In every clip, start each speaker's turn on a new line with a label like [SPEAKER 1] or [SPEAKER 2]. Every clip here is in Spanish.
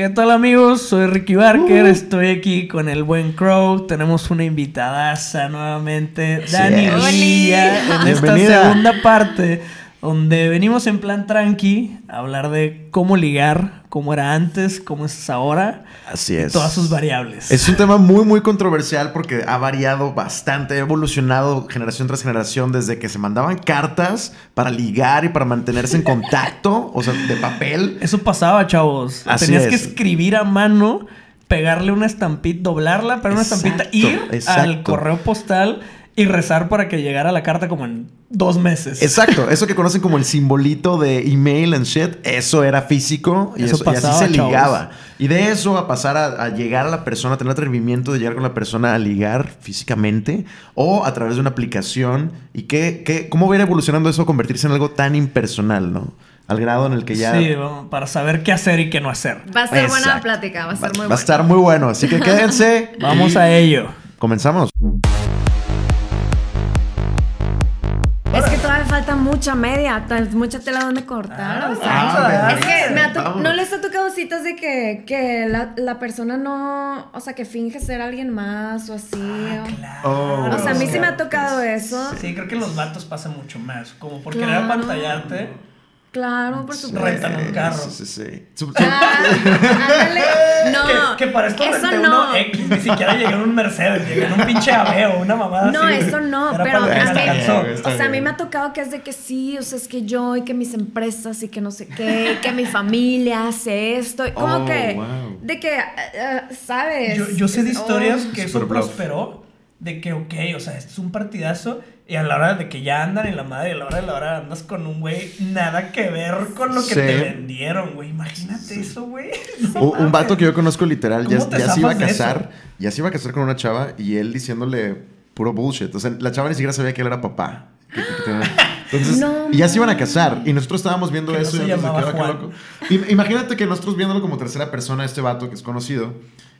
[SPEAKER 1] ¿Qué tal amigos? Soy Ricky Barker, estoy aquí con el buen Crow. Tenemos una invitadaza nuevamente, Dani Villa, en esta segunda parte donde venimos en plan tranqui a hablar de cómo ligar, cómo era antes, cómo es ahora.
[SPEAKER 2] Así es.
[SPEAKER 1] todas sus variables.
[SPEAKER 2] Es un tema muy, muy controversial porque ha variado bastante, ha evolucionado generación tras generación desde que se mandaban cartas para ligar y para mantenerse en contacto, o sea, de papel.
[SPEAKER 1] Eso pasaba, chavos.
[SPEAKER 2] Así
[SPEAKER 1] Tenías
[SPEAKER 2] es.
[SPEAKER 1] que escribir a mano, pegarle una estampita, doblarla, pero una estampita,
[SPEAKER 2] Exacto,
[SPEAKER 1] ir al correo postal y rezar para que llegara la carta como en dos meses.
[SPEAKER 2] Exacto, eso que conocen como el simbolito de email and shit, eso era físico y,
[SPEAKER 1] Eso
[SPEAKER 2] eso- y así se
[SPEAKER 1] chavos.
[SPEAKER 2] ligaba. Y de eso a pasar a, a llegar a la persona, a tener atrevimiento de llegar con la persona a ligar físicamente o a través de una aplicación. ¿Y qué, qué, cómo va a ir evolucionando eso a convertirse en algo tan impersonal, no? Al grado en el que ya...
[SPEAKER 1] Sí, para saber qué hacer y qué no hacer.
[SPEAKER 3] Va a ser buena
[SPEAKER 2] Exacto.
[SPEAKER 3] plática, va a ser muy
[SPEAKER 2] Va a
[SPEAKER 3] buena.
[SPEAKER 2] estar muy bueno, así que quédense.
[SPEAKER 1] Vamos a ello.
[SPEAKER 2] Comenzamos.
[SPEAKER 3] Mucha media, mucha tela donde cortar. o sea,
[SPEAKER 2] Ah,
[SPEAKER 3] es que me ha no les ha tocado citas de que, que la, la persona no, o sea, que finge ser alguien más o así. o-
[SPEAKER 2] Oh.
[SPEAKER 3] o sea, a mí sí me ha
[SPEAKER 2] Claro.
[SPEAKER 3] tocado eso.
[SPEAKER 1] Sí, creo que en los vatos pasa mucho más. Como por querer
[SPEAKER 3] Claro.
[SPEAKER 1] apantallarte,
[SPEAKER 3] Claro, por supuesto.
[SPEAKER 1] rentan un carro.
[SPEAKER 2] Sí, sí, sí. Su-
[SPEAKER 3] Ah, ándale. No,
[SPEAKER 1] que, que para esto
[SPEAKER 3] eso
[SPEAKER 1] renté
[SPEAKER 3] no.
[SPEAKER 1] uno X, ni siquiera llegué en un Mercedes, llegué en un pinche Aveo, una mamada
[SPEAKER 3] No,
[SPEAKER 1] así.
[SPEAKER 3] eso no,
[SPEAKER 1] Era
[SPEAKER 3] pero a mí.
[SPEAKER 2] Está
[SPEAKER 3] o sea, a mí
[SPEAKER 2] bien.
[SPEAKER 3] me ha tocado que es de que sí, o sea, es que yo y que mis empresas y que no sé qué, que mi familia hace esto, y como
[SPEAKER 2] Oh,
[SPEAKER 3] que,
[SPEAKER 2] wow.
[SPEAKER 3] de que, eh, ¿sabes?
[SPEAKER 1] Yo, yo sé de
[SPEAKER 3] Oh,
[SPEAKER 1] historias que eso prosperó, de que, ok, o sea, esto es un partidazo, y a la hora de que ya andan en la madre, y a la hora de la hora andas con un güey, nada que ver con lo que
[SPEAKER 2] Sí.
[SPEAKER 1] te vendieron, güey. Imagínate eso, güey. No
[SPEAKER 2] Un, un vato que yo conozco literal ya,
[SPEAKER 1] ¿Cómo te
[SPEAKER 2] ya se iba a casar, ya se iba a casar con una chava y él diciéndole puro bullshit. O sea, la chava ni siquiera sabía que él era papá. Que- que- que tenía- Entonces,
[SPEAKER 3] No
[SPEAKER 2] y ya se iban a casar y nosotros estábamos viendo
[SPEAKER 1] Que no
[SPEAKER 2] eso
[SPEAKER 1] se
[SPEAKER 2] y nosotros de
[SPEAKER 1] llamaba
[SPEAKER 2] que, "Ah, qué
[SPEAKER 1] Juan".
[SPEAKER 2] loco". Im- Imagínate que nosotros viéndolo como tercera persona, este vato que es conocido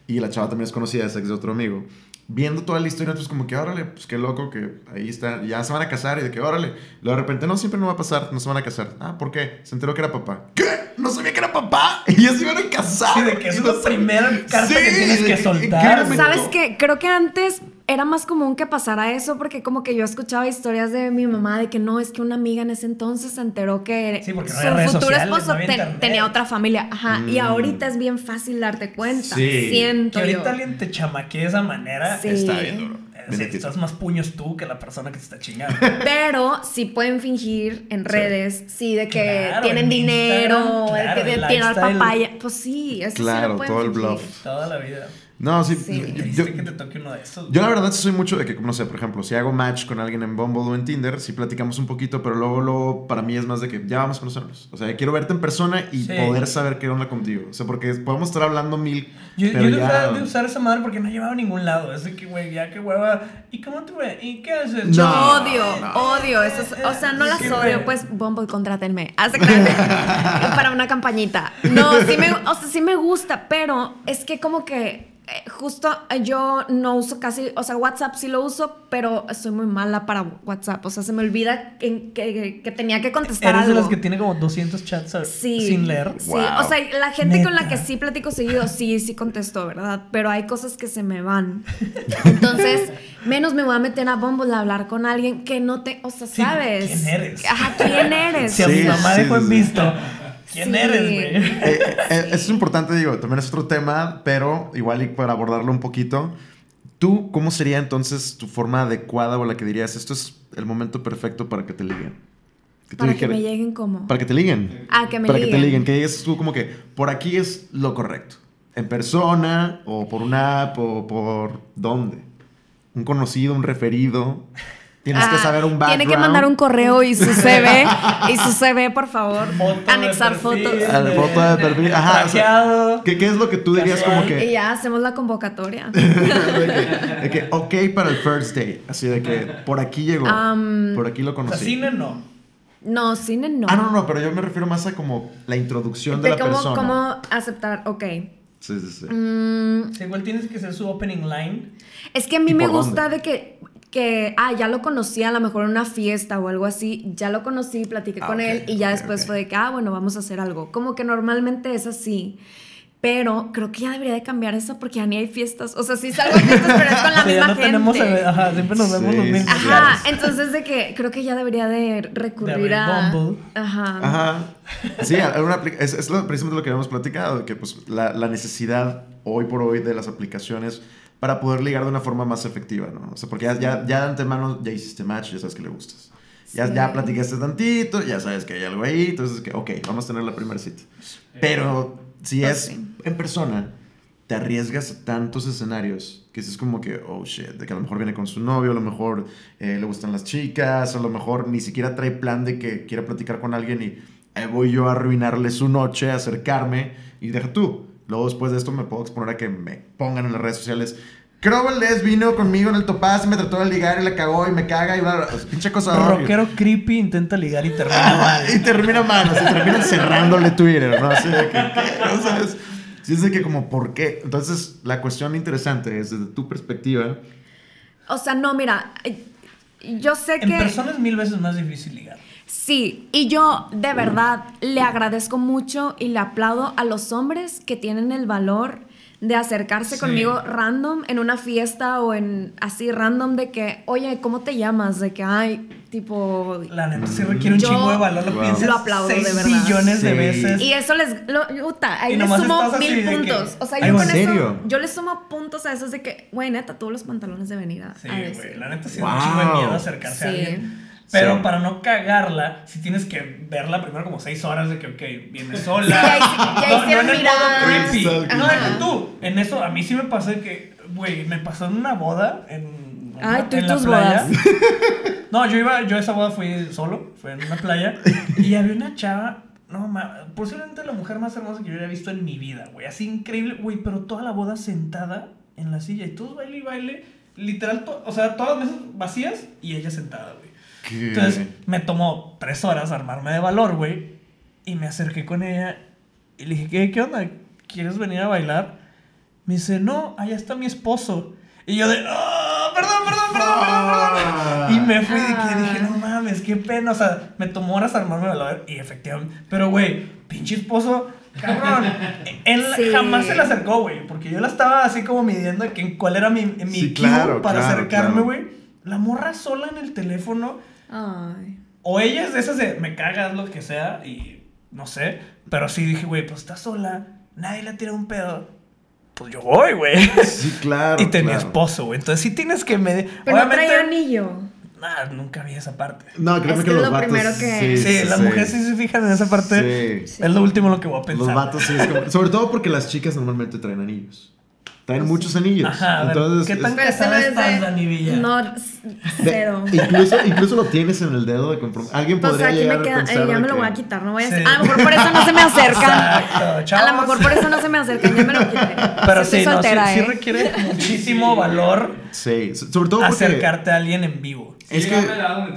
[SPEAKER 2] y la chava también es conocida, es ex de otro amigo. Viendo toda la historia, nosotros como que, órale, pues qué loco que ahí está, ya se van a casar y de que, órale. Luego de repente, no, siempre no va a pasar, no se van a casar. Ah, ¿por qué? Se enteró que era papá. ¿Qué? No sabía que era papá. Y ya se iban a casar.
[SPEAKER 1] Sí, de que es
[SPEAKER 2] Y
[SPEAKER 1] la primera carta
[SPEAKER 2] Sí,
[SPEAKER 1] que tienes que
[SPEAKER 2] ¿en
[SPEAKER 1] soltar.
[SPEAKER 3] ¿Sabes qué? Creo que antes era más común que pasara eso porque como que yo escuchaba historias de mi mamá de que no, es que una amiga en ese entonces se enteró que
[SPEAKER 1] Sí, porque no
[SPEAKER 3] su futuro
[SPEAKER 1] sociales,
[SPEAKER 3] esposo
[SPEAKER 1] no
[SPEAKER 3] tenía otra familia. Ajá, y
[SPEAKER 2] Mm.
[SPEAKER 3] ahorita es bien fácil darte cuenta.
[SPEAKER 2] Sí.
[SPEAKER 3] Siento
[SPEAKER 1] Que ahorita
[SPEAKER 3] yo.
[SPEAKER 1] alguien te chamaquee de esa manera.
[SPEAKER 3] Sí.
[SPEAKER 2] Está bien duro.
[SPEAKER 1] eh, sí,
[SPEAKER 2] difícil.
[SPEAKER 1] estás más puños tú que la persona que te está chingando.
[SPEAKER 3] Pero sí pueden fingir en redes, sí, de que
[SPEAKER 1] Claro,
[SPEAKER 3] tienen
[SPEAKER 1] en
[SPEAKER 3] dinero, de
[SPEAKER 1] claro,
[SPEAKER 3] que de tirar
[SPEAKER 1] lifestyle.
[SPEAKER 3] papaya. Pues sí, eso sí
[SPEAKER 2] Claro,
[SPEAKER 3] lo pueden
[SPEAKER 2] todo el bluff.
[SPEAKER 1] Toda la vida.
[SPEAKER 2] No, sí.
[SPEAKER 3] Sí.
[SPEAKER 2] yo-
[SPEAKER 1] que te toque uno de esos.
[SPEAKER 2] Yo la verdad soy mucho de que, no sé, por ejemplo, si hago match con alguien en Bumble o en Tinder, sí platicamos un poquito, pero luego, luego para mí es más de que ya vamos a conocernos. O sea, quiero verte en persona y
[SPEAKER 1] Sí.
[SPEAKER 2] poder saber qué onda contigo. O sea, porque podemos estar hablando mil,
[SPEAKER 1] Yo,
[SPEAKER 2] pero
[SPEAKER 1] yo
[SPEAKER 2] ya...
[SPEAKER 1] usar, de usar esa madre porque no he llevado a ningún lado. Es de que, güey, ya que hueva. ¿Y cómo te fue? ¿Y qué haces?
[SPEAKER 2] No.
[SPEAKER 3] Yo
[SPEAKER 1] No.
[SPEAKER 3] odio, odio. Eso es- o sea, no las
[SPEAKER 1] Sí,
[SPEAKER 3] odio. Pues, Bumble, contrátenme. Hace para una campañita. No, sí me, o sea, sí me gusta, pero es que como que justo eh, yo no uso casi, o sea, WhatsApp sí lo uso, pero soy muy mala para WhatsApp. O sea, se me olvida que, que- que tenía que contestar
[SPEAKER 1] Eres de las que tiene como 200 chats a-
[SPEAKER 3] Sí,
[SPEAKER 1] sin leer.
[SPEAKER 3] Sí,
[SPEAKER 2] Wow.
[SPEAKER 3] o sea, la gente con la que sí platico seguido, sí, sí contesto, ¿verdad? Pero hay cosas que se me van. Entonces, menos me voy a meter a Bumble a hablar con alguien que no te, o sea,
[SPEAKER 1] Sí,
[SPEAKER 3] ¿sabes?
[SPEAKER 1] ¿quién eres?
[SPEAKER 3] Ajá, ¿quién eres?
[SPEAKER 1] Si a
[SPEAKER 2] Sí,
[SPEAKER 1] mi mamá
[SPEAKER 2] sí,
[SPEAKER 1] dejó en visto. ¿Quién
[SPEAKER 3] Sí.
[SPEAKER 1] eres, güey?
[SPEAKER 2] Eh, eh, eso es importante, digo, también es otro tema, pero igual y para abordarlo un poquito, ¿tú cómo sería entonces tu forma adecuada o la que dirías, esto es el momento perfecto para que te liguen? Que
[SPEAKER 3] Para que me lleguen como.
[SPEAKER 2] Para que te liguen.
[SPEAKER 3] Ah, que me
[SPEAKER 2] Para que te
[SPEAKER 3] liguen.
[SPEAKER 2] liguen, que digas tú como que por aquí es lo correcto. En persona, o por una app, o por dónde. Un conocido, un referido. Tienes que
[SPEAKER 3] Ah,
[SPEAKER 2] saber un background.
[SPEAKER 3] Tiene que mandar un correo y su CV. y su CV, por favor.
[SPEAKER 1] Foto de
[SPEAKER 3] Anexar
[SPEAKER 1] perfil,
[SPEAKER 3] fotos.
[SPEAKER 2] Ah, la foto de perfil, ajá, o sea. ¿Qué, qué es lo que tú dirías
[SPEAKER 1] Casual.
[SPEAKER 2] como que...
[SPEAKER 3] Y ya hacemos la convocatoria.
[SPEAKER 2] de, que, de que, ok para el first date. Así de que por aquí llegó. Por aquí lo
[SPEAKER 1] O sea,
[SPEAKER 2] conocí.
[SPEAKER 1] cine no.
[SPEAKER 3] No, cine no.
[SPEAKER 2] Ah, no, no, no, pero yo me refiero más a como la introducción de,
[SPEAKER 3] De
[SPEAKER 2] la
[SPEAKER 3] cómo,
[SPEAKER 2] persona.
[SPEAKER 3] cómo aceptar, ok.
[SPEAKER 2] Sí, sí, sí.
[SPEAKER 3] Mm,
[SPEAKER 1] Sí, igual tienes que ser su opening line.
[SPEAKER 3] Es que a mí
[SPEAKER 2] ¿Y
[SPEAKER 3] me gusta
[SPEAKER 2] dónde?
[SPEAKER 3] de que, que, ah, ya lo conocí a lo mejor en una fiesta o algo así, ya lo conocí, platiqué
[SPEAKER 2] Ah,
[SPEAKER 3] con
[SPEAKER 2] ok,
[SPEAKER 3] él y ya
[SPEAKER 2] ok,
[SPEAKER 3] después
[SPEAKER 2] ok.
[SPEAKER 3] fue de que, ah, bueno, vamos a hacer algo. Como que normalmente es así. Pero creo que ya debería de cambiar eso porque ya ni hay fiestas. O sea, sí salgo a fiestas, pero es con la misma
[SPEAKER 1] no
[SPEAKER 3] gente.
[SPEAKER 1] Tenemos, ajá, siempre nos vemos los mismos.
[SPEAKER 3] Ajá, entonces de que creo que ya debería de recurrir a...
[SPEAKER 1] Bumble.
[SPEAKER 3] Ajá.
[SPEAKER 2] Ajá. Sí, una es, es lo, precisamente lo que habíamos platicado, que pues la, la, necesidad hoy por hoy de las aplicaciones para poder ligar de una forma más efectiva, ¿no? O sea, porque ya, ya, ya de antemano ya hiciste match, ya sabes que le gustas. Ya, sí. ya platicaste tantito, ya sabes que hay algo ahí, entonces, que, ok, vamos a tener la primera cita. Pero si es
[SPEAKER 3] sí.
[SPEAKER 2] en persona, te arriesgas a tantos escenarios que es como que, oh shit, de que a lo mejor viene con su novio, a lo mejor eh, le gustan las chicas, a lo mejor ni siquiera trae plan de que quiera platicar con alguien y ahí voy yo a arruinarle su noche, a acercarme y deja tú. Luego después de esto me puedo exponer a que me pongan en las redes sociales. Creo Les vino conmigo en el topaz y me trató de ligar y la cagó y me caga y bla, bla, bla. Pinche cosa
[SPEAKER 1] Rockero creepy intenta ligar y termina mal.
[SPEAKER 2] y termina mal, o sea, termina cerrándole Twitter, ¿no? Así de que, ¿qué? ¿No sabes? Sí, es de que como, ¿por qué? Entonces, la cuestión interesante es desde tu perspectiva.
[SPEAKER 3] O sea, no, mira, eh, yo sé
[SPEAKER 1] En
[SPEAKER 3] que...
[SPEAKER 1] persona es mil veces más difícil ligar.
[SPEAKER 3] Sí, y yo de verdad le agradezco mucho y le aplaudo a los hombres que tienen el valor de acercarse
[SPEAKER 1] Sí.
[SPEAKER 3] conmigo random en una fiesta o en así random de que, oye, ¿cómo te llamas? De que, ay, tipo...
[SPEAKER 1] La neta sí requiere un chingo de valor. Lo
[SPEAKER 2] Wow.
[SPEAKER 1] piensas
[SPEAKER 3] lo aplaudo, de verdad.
[SPEAKER 1] billones de veces.
[SPEAKER 3] Y eso les... Lo, uta, ahí
[SPEAKER 1] Y
[SPEAKER 3] les sumo mil
[SPEAKER 1] de que-
[SPEAKER 3] puntos. O sea, yo
[SPEAKER 1] ¿en
[SPEAKER 3] con
[SPEAKER 2] serio?
[SPEAKER 3] eso... Yo les sumo puntos a esos de que, güey, neta, tuvo los pantalones de venir a,
[SPEAKER 1] Sí,
[SPEAKER 3] a decir.
[SPEAKER 1] güey. La neta sí
[SPEAKER 2] Wow.
[SPEAKER 1] un chingo de miedo acercarse a
[SPEAKER 3] Sí.
[SPEAKER 1] alguien. Pero
[SPEAKER 2] Sí.
[SPEAKER 1] para no cagarla, si tienes que verla primero como seis horas de que, ok, viene sola.
[SPEAKER 3] Ya
[SPEAKER 1] no, no
[SPEAKER 3] hicieron
[SPEAKER 1] en el modo creepy. No, deja tú. En eso, a mí sí me pasó que, güey, me pasó en una boda en.
[SPEAKER 3] Ay, tú y
[SPEAKER 1] en la
[SPEAKER 3] tus
[SPEAKER 1] playa.
[SPEAKER 3] bodas.
[SPEAKER 1] No, yo iba, yo a esa boda fui solo, fue en una playa. y había una chava, no, ma- posiblemente la mujer más hermosa que yo había visto en mi vida, güey. Así increíble, güey, pero toda la boda sentada en la silla y todos baile y baile. Literal, to- o sea, todas las mesas vacías y ella sentada, güey.
[SPEAKER 2] ¿Qué?
[SPEAKER 1] Entonces me tomó tres horas armarme de valor, güey. Y me acerqué con ella y le dije, ¿qué, qué onda? ¿Quieres venir a bailar? Me dice, no, allá está mi esposo. Y yo de, "Ah, perdón, perdón, perdón, perdón, perdón. Y me fui de que dije, no mames, qué pena. O sea, me tomó horas armarme de valor y efectivamente. Pero, güey, pinche esposo, cabrón. Él
[SPEAKER 3] Sí.
[SPEAKER 1] jamás se le acercó, güey. Porque yo la estaba así como midiendo de que cuál era mi, mi
[SPEAKER 2] Sí, claro,
[SPEAKER 1] para
[SPEAKER 2] claro,
[SPEAKER 1] acercarme,
[SPEAKER 2] claro.
[SPEAKER 1] güey. La morra sola en el teléfono.
[SPEAKER 3] Ay.
[SPEAKER 1] O ella es de esas de me cagas lo que sea y no sé. Pero sí dije, güey, pues está sola. Nadie le tira un pedo. Pues yo voy, güey.
[SPEAKER 2] Sí, claro.
[SPEAKER 1] y tenía
[SPEAKER 2] claro.
[SPEAKER 1] esposo, güey. Entonces sí tienes que medir.
[SPEAKER 3] Pero no traía anillo.
[SPEAKER 1] Nah, nunca vi esa parte.
[SPEAKER 2] No, creo
[SPEAKER 3] Es
[SPEAKER 2] que,
[SPEAKER 3] que es
[SPEAKER 2] los
[SPEAKER 3] lo
[SPEAKER 2] vatos.
[SPEAKER 3] primero que-
[SPEAKER 1] Sí, las mujeres sí se fijan en esa parte.
[SPEAKER 2] Sí.
[SPEAKER 1] Es lo último lo que voy a pensar.
[SPEAKER 2] Los vatos sí. es como- sobre todo porque las chicas normalmente traen anillos. Traen muchos anillos.
[SPEAKER 1] Ajá,
[SPEAKER 2] Entonces,
[SPEAKER 1] ¿qué tan
[SPEAKER 2] es-
[SPEAKER 1] casada estás,
[SPEAKER 3] de-
[SPEAKER 1] Dani Villa?
[SPEAKER 3] No, s-
[SPEAKER 2] de-
[SPEAKER 3] cero.
[SPEAKER 2] incluso, incluso lo tienes en el dedo de compromiso. Alguien
[SPEAKER 3] Pues
[SPEAKER 2] podría
[SPEAKER 3] aquí
[SPEAKER 2] llegar
[SPEAKER 3] me
[SPEAKER 2] a
[SPEAKER 3] queda,
[SPEAKER 2] pensar
[SPEAKER 3] eh, ya me lo
[SPEAKER 2] que-
[SPEAKER 3] voy a quitar, no voy a
[SPEAKER 1] Sí.
[SPEAKER 3] A lo mejor por eso no se me acercan.
[SPEAKER 1] Exacto,
[SPEAKER 3] A lo mejor por eso no se me acercan, ya me lo quité.
[SPEAKER 1] Pero sí, no, sí,
[SPEAKER 3] soltera,
[SPEAKER 1] sí
[SPEAKER 3] ¿eh?
[SPEAKER 1] requiere muchísimo valor
[SPEAKER 2] Sí, so- sobre todo porque.
[SPEAKER 1] acercarte a alguien en vivo.
[SPEAKER 2] Es
[SPEAKER 4] Es
[SPEAKER 2] que-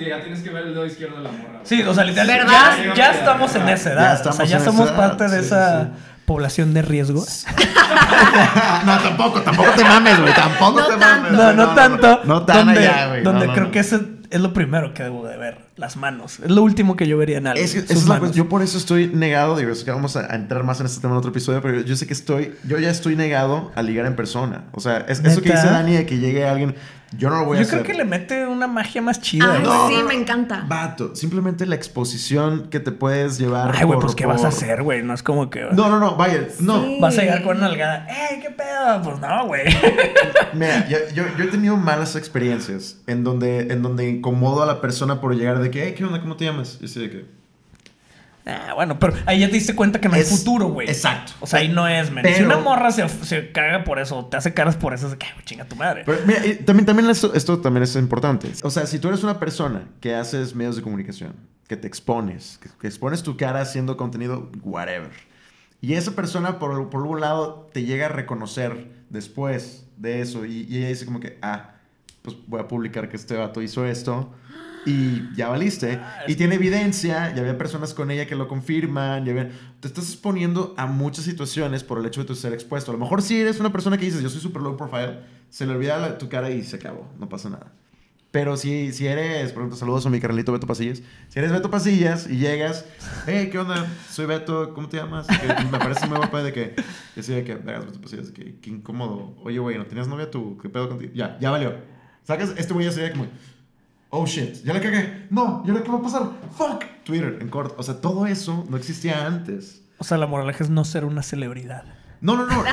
[SPEAKER 4] ya tienes que ver el dedo izquierdo de la morra.
[SPEAKER 1] Sí, o sea, literal,
[SPEAKER 3] ¿Verdad?
[SPEAKER 1] ya, ya estamos en esa
[SPEAKER 2] Ya
[SPEAKER 1] edad.
[SPEAKER 2] estamos
[SPEAKER 1] o sea, ya somos parte de
[SPEAKER 2] sí,
[SPEAKER 1] esa
[SPEAKER 2] sí.
[SPEAKER 1] Población de riesgo.
[SPEAKER 2] no, tampoco, tampoco te mames, güey. Tampoco
[SPEAKER 3] No
[SPEAKER 2] te
[SPEAKER 3] tanto.
[SPEAKER 2] mames.
[SPEAKER 1] No, no tanto.
[SPEAKER 2] No tan
[SPEAKER 1] donde
[SPEAKER 2] allá, güey.
[SPEAKER 1] donde
[SPEAKER 2] No, no,
[SPEAKER 1] creo
[SPEAKER 2] no.
[SPEAKER 1] que eso es lo primero que debo de ver. Las manos. Es lo último que yo vería en alguien.
[SPEAKER 2] Es es la. Yo por eso estoy negado, digo, es que vamos a a entrar más en este tema en otro episodio, pero yo sé que estoy, yo ya estoy negado a ligar en persona. O sea, es, eso que dice Dani de que llegue alguien, yo no lo voy a
[SPEAKER 1] Yo
[SPEAKER 2] hacer.
[SPEAKER 1] creo que le mete una magia más chida.
[SPEAKER 3] Sí, me encanta.
[SPEAKER 2] Vato, simplemente la exposición que te puedes llevar.
[SPEAKER 1] Ay, güey,
[SPEAKER 2] por-
[SPEAKER 1] pues ¿qué vas a hacer, güey? No es como que...
[SPEAKER 2] No, no, no, vaya, no.
[SPEAKER 3] Sí.
[SPEAKER 1] Vas a llegar con una nalgada. ¡Ey, qué pedo! Pues no, güey.
[SPEAKER 2] Mira, yo, yo, yo he tenido malas experiencias en donde, en donde incomodo a la persona por llegar de que, hey, ¿qué onda? ¿Cómo te llamas? Y así de que.
[SPEAKER 1] Ah, bueno, pero ahí ya te diste cuenta que no
[SPEAKER 2] Es-
[SPEAKER 1] hay futuro, güey.
[SPEAKER 2] exacto.
[SPEAKER 1] O sea, ahí no es, men.
[SPEAKER 2] Pero-
[SPEAKER 1] Si una morra se, se caga por eso, te hace caras por eso, que, "Ay, chinga tu madre.
[SPEAKER 2] Pero, mira, y también, también esto, esto también es importante. O sea, si tú eres una persona que haces medios de comunicación, que te expones, que, que expones tu cara haciendo contenido, whatever. Y esa persona, por, por algún lado, te llega a reconocer después de eso. Y, y ella dice como que, ah, pues voy a publicar que este vato hizo esto. Y ya valiste. Y tiene evidencia, ya había personas con ella que lo confirman. Ya había- te estás exponiendo a muchas situaciones por el hecho de tu ser expuesto. A lo mejor si eres una persona que dices, yo soy super low profile, se le olvida la- tu cara y se acabó, no pasa nada. Pero si, si eres, por ejemplo, saludos a mi carnalito Beto Pasillas. Si eres Beto Pasillas y llegas, hey, ¿qué onda? Soy Beto, ¿cómo te llamas? Que me parece muy guapo de que, que sí, de que, veas, Beto Pasillas, que, qué incómodo. Oye, güey, ¿no tenías novia tú? ¿Qué pedo contigo? Ya, ya valió. Sacas, este güey ya sería como, oh shit, ya le cagué. No, ¿y ahora qué va a pasar? Fuck. Twitter, en corto. O sea, todo eso no existía antes.
[SPEAKER 1] O sea, la moraleja es no ser una celebridad.
[SPEAKER 2] No, no, no.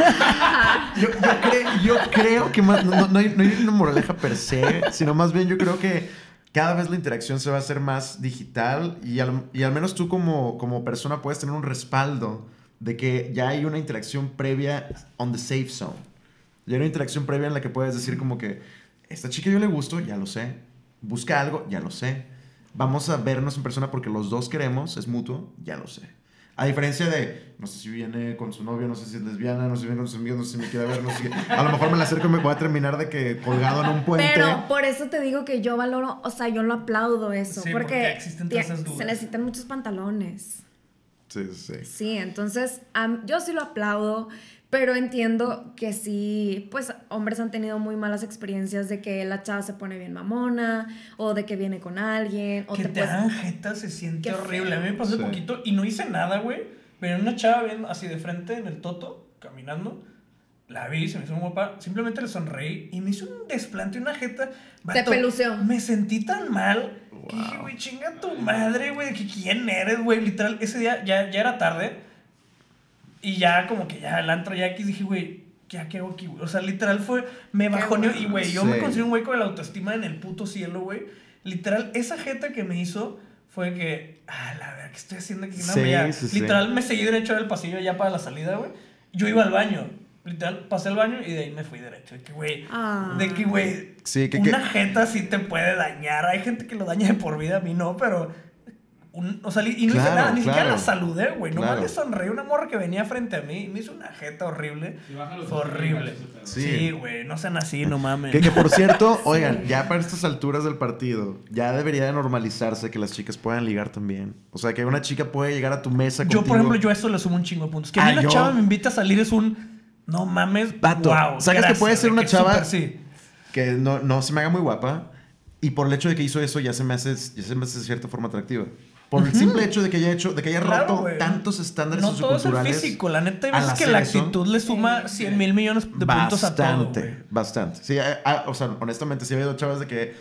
[SPEAKER 2] yo, yo, cre- yo creo que más, no, no hay, no hay una moraleja per se, sino más bien yo creo que cada vez la interacción se va a hacer más digital y al, y al menos tú como, como persona puedes tener un respaldo de que ya hay una interacción previa on the safe zone. Ya hay una interacción previa en la que puedes decir como que esta chica yo le gusto, ya lo sé. Busca algo, ya lo sé. Vamos a vernos en persona porque los dos queremos, es mutuo, ya lo sé. A diferencia de, no sé si viene con su novio, no sé si es lesbiana, no sé si viene con sus amigos, no sé si me quiere ver, no sé si... A lo mejor me la acerco y me voy a terminar de que colgado en un puente.
[SPEAKER 3] Pero por eso te digo que yo valoro, o sea, yo lo aplaudo eso.
[SPEAKER 1] Sí,
[SPEAKER 3] porque
[SPEAKER 1] porque existen todas esas dudas.
[SPEAKER 3] se necesitan muchos pantalones.
[SPEAKER 2] Sí, sí, sí.
[SPEAKER 3] Entonces am, yo sí lo aplaudo, pero entiendo que sí, pues hombres han tenido muy malas experiencias de que la chava se pone bien mamona o de que viene con alguien o
[SPEAKER 1] que
[SPEAKER 3] te
[SPEAKER 1] te
[SPEAKER 3] puedes-
[SPEAKER 1] hagan jeta se siente
[SPEAKER 3] Qué
[SPEAKER 1] horrible. A mí me pasó
[SPEAKER 2] Sí.
[SPEAKER 1] un poquito y no hice nada, güey. Venía una chava viendo así de frente en el toto, caminando. La vi, se me hizo muy guapa. Simplemente le sonreí y me hizo un desplante, una jeta.
[SPEAKER 3] Te peluceó.
[SPEAKER 1] Me sentí tan mal que dije, güey, chinga tu madre, güey. que ¿Quién eres, güey? Literal, ese día ya, ya era tarde. Y ya como que ya el antro ya aquí dije, güey, ¿qué, qué hago aquí, güey? O sea, literal fue, me
[SPEAKER 3] bueno.
[SPEAKER 1] y güey, yo
[SPEAKER 2] Sí.
[SPEAKER 1] me considero un güey con la autoestima en el puto cielo, güey. Literal, esa jeta que me hizo fue que, ah, la verdad, ¿qué estoy haciendo aquí? No,
[SPEAKER 2] Sí,
[SPEAKER 1] ya,
[SPEAKER 2] sí, sí.
[SPEAKER 1] literal, me seguí derecho del pasillo ya para la salida, güey. Yo iba al baño. Literal, pasé al baño y de ahí me fui derecho. De que, güey,
[SPEAKER 3] Ah.
[SPEAKER 1] de que, güey,
[SPEAKER 2] Sí, que-
[SPEAKER 1] una
[SPEAKER 2] que-
[SPEAKER 1] jeta sí te puede dañar. Hay gente que lo daña de por vida, a mí no, pero... un- o sea, y no hice nada, ni siquiera la saludé, güey. Nomás
[SPEAKER 2] Claro.
[SPEAKER 1] le sonreí una morra que venía frente a mí y me hizo una jeta horrible.
[SPEAKER 4] Y
[SPEAKER 1] horrible.
[SPEAKER 2] Sí.
[SPEAKER 1] Sí, güey, no sean así, no mames.
[SPEAKER 2] Que, que por cierto, oigan, ya para estas alturas del partido, ya debería de normalizarse que las chicas puedan ligar también. O sea, que una chica puede llegar a tu mesa
[SPEAKER 1] Yo, por
[SPEAKER 2] contigo.
[SPEAKER 1] ejemplo, yo a eso le sumo un chingo de puntos. Que a mí
[SPEAKER 2] Ah,
[SPEAKER 1] la
[SPEAKER 2] yo-
[SPEAKER 1] chava me invita a salir es un... No mames,
[SPEAKER 2] Vato,
[SPEAKER 1] wow,
[SPEAKER 2] ¿sabes que puede ser una
[SPEAKER 1] que
[SPEAKER 2] chava-
[SPEAKER 1] sí.
[SPEAKER 2] que no, no se me haga muy guapa y por el hecho de que hizo eso ya se me hace, ya se me hace de cierta forma atractiva. Por el simple hecho de que haya hecho, de que haya
[SPEAKER 1] Claro,
[SPEAKER 2] roto tantos estándares
[SPEAKER 1] No todo es el físico. La neta, hay veces que la actitud le suma 100 mil millones de puntos a todo,
[SPEAKER 2] Bastante, bastante. Sí, ah, ah, o sea, honestamente, sí ha habido chavas de que,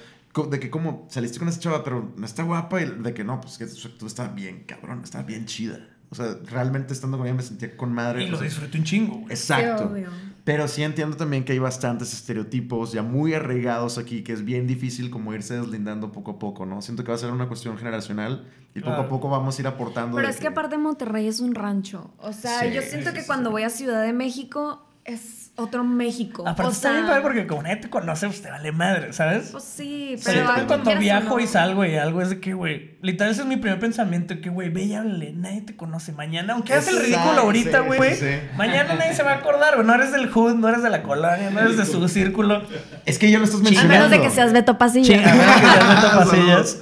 [SPEAKER 2] de que como saliste con esa chava, pero no está guapa y de que no, pues que tú estás bien, cabrón, estás bien chida. O sea, realmente estando con ella me sentía con madre.
[SPEAKER 1] Y lo
[SPEAKER 2] sea,
[SPEAKER 1] disfruté un chingo, güey.
[SPEAKER 2] Exacto.
[SPEAKER 3] Obvio.
[SPEAKER 2] Pero sí entiendo también que hay bastantes estereotipos ya muy arraigados aquí, que es bien difícil como irse deslindando poco a poco, ¿no? Siento que va a ser una cuestión generacional y poco a poco vamos a ir aportando.
[SPEAKER 3] Pero es que aparte Monterrey es un rancho. O sea,
[SPEAKER 2] Sí,
[SPEAKER 3] yo siento
[SPEAKER 1] sí,
[SPEAKER 3] que
[SPEAKER 1] sí,
[SPEAKER 3] cuando
[SPEAKER 1] sí.
[SPEAKER 3] voy a Ciudad de México es otro México.
[SPEAKER 1] Aparte
[SPEAKER 3] o
[SPEAKER 1] está
[SPEAKER 3] sea,
[SPEAKER 1] bien padre porque como nadie te conoce, pues te vale madre, ¿sabes?
[SPEAKER 3] Pues sí,
[SPEAKER 2] Sí,
[SPEAKER 3] pero
[SPEAKER 1] Pero
[SPEAKER 3] algo
[SPEAKER 1] cuando viajo
[SPEAKER 3] no.
[SPEAKER 1] y salgo y algo es de que, güey, literal ese es mi primer pensamiento, que, güey, ve y háblale, nadie te conoce. Mañana, aunque hagas el ridículo ahorita,
[SPEAKER 2] sí,
[SPEAKER 1] güey,
[SPEAKER 2] sí, sí.
[SPEAKER 1] mañana nadie se va a acordar, güey. No eres del hood, no eres de la colonia, no eres de su círculo.
[SPEAKER 2] Es que ya lo estás
[SPEAKER 3] A
[SPEAKER 2] mencionando.
[SPEAKER 3] menos de que seas Beto Pasillo.
[SPEAKER 1] Chinga, güey, que ya meto pasillas.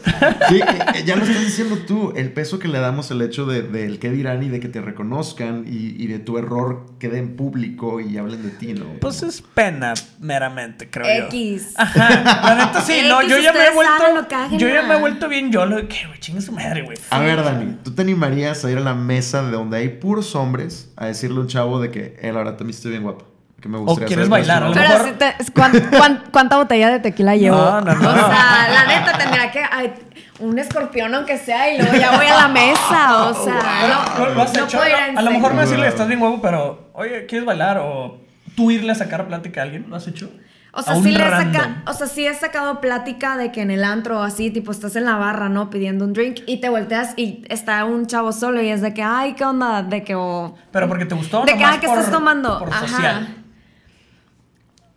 [SPEAKER 2] Sí, eh, ya lo estás diciendo tú, el peso que le damos el hecho de, del qué dirán y de que te reconozcan y, y de tu error quede en público y hablen de ti, ¿no?
[SPEAKER 1] Pues es pena, meramente, creo yo.
[SPEAKER 3] X.
[SPEAKER 1] Ajá, la neta sí, no,
[SPEAKER 3] X,
[SPEAKER 1] yo ya me he vuelto. Yo ya me he vuelto bien yo, lo de que, güey, chinga su madre, güey.
[SPEAKER 2] A ver, Dani, ¿tú te animarías a ir a la mesa de donde hay puros hombres a decirle a un chavo de que, eh, la verdad, también estoy bien guapo? Que me gustaría
[SPEAKER 1] quieres
[SPEAKER 2] saber cuál es
[SPEAKER 1] bailar, a lo?
[SPEAKER 3] Pero
[SPEAKER 1] mejor-
[SPEAKER 3] si te- ¿cuán- cuán- cuánta botella de tequila llevo?
[SPEAKER 1] No, no, no.
[SPEAKER 3] O sea, la neta tendría que. ay, un escorpión, aunque sea, y luego ya voy a la mesa. O sea, no,
[SPEAKER 1] ¿Lo, has
[SPEAKER 3] no
[SPEAKER 1] hecho?
[SPEAKER 3] puedo ir
[SPEAKER 1] A, lo mejor no decirle estás bien guapo, pero oye, ¿quieres bailar? O tú irle a sacar plática a alguien, ¿lo has hecho?
[SPEAKER 3] O sea, sí le he saca- o sea, sí he sacado plática de que en el antro o así, tipo, estás en la barra, ¿no? Pidiendo un drink y te volteas y está un chavo solo y es de que, ay, ¿qué onda? De que, o...
[SPEAKER 1] Pero porque te gustó.
[SPEAKER 3] de que, ah, ¿qué
[SPEAKER 1] por-
[SPEAKER 3] estás tomando?
[SPEAKER 1] Por
[SPEAKER 3] Ajá.
[SPEAKER 1] social.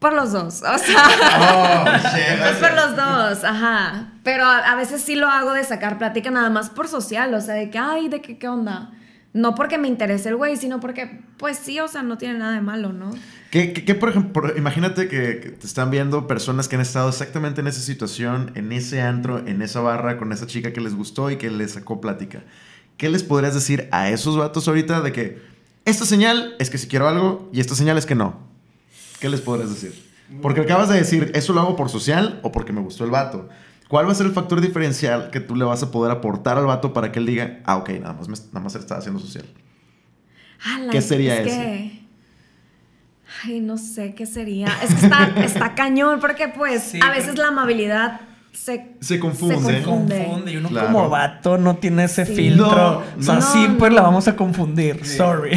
[SPEAKER 3] Por los dos, o sea...
[SPEAKER 2] Oh.
[SPEAKER 3] Pues por los dos, ajá. Pero a, a veces sí lo hago de sacar plática nada más por social, o sea, de que, ay, de que, qué onda. No porque me interese el güey, sino porque, pues sí, o sea, no tiene nada de malo, ¿no?
[SPEAKER 2] ¿Qué, qué- qué, por ejemplo, imagínate que, que te están viendo personas que han estado exactamente en esa situación, en ese antro, en esa barra, con esa chica que les gustó y que les sacó plática. ¿Qué les podrías decir a esos vatos ahorita de que esta señal es que si quiero algo y esta señal es que no? ¿Qué les podrías decir? Porque acabas de decir, ¿eso lo hago por social o porque me gustó el vato? ¿Cuál va a ser el factor diferencial que tú le vas a poder aportar al vato para que él diga, ah, ok, nada más, me- nada más está haciendo social?
[SPEAKER 3] Ala,
[SPEAKER 2] ¿Qué sería
[SPEAKER 3] es
[SPEAKER 2] ese?
[SPEAKER 3] que- Ay, no sé qué sería. Es que está, está cañón, porque pues
[SPEAKER 1] Sí,
[SPEAKER 3] a veces
[SPEAKER 1] pero-
[SPEAKER 3] la amabilidad se,
[SPEAKER 2] Se confunde.
[SPEAKER 3] Se confunde.
[SPEAKER 1] Confunde y uno
[SPEAKER 2] Claro.
[SPEAKER 1] como vato no tiene ese
[SPEAKER 3] Sí.
[SPEAKER 1] filtro.
[SPEAKER 2] No,
[SPEAKER 1] o sea,
[SPEAKER 3] no,
[SPEAKER 1] sí,
[SPEAKER 3] no.
[SPEAKER 1] pues la vamos a confundir. Sorry.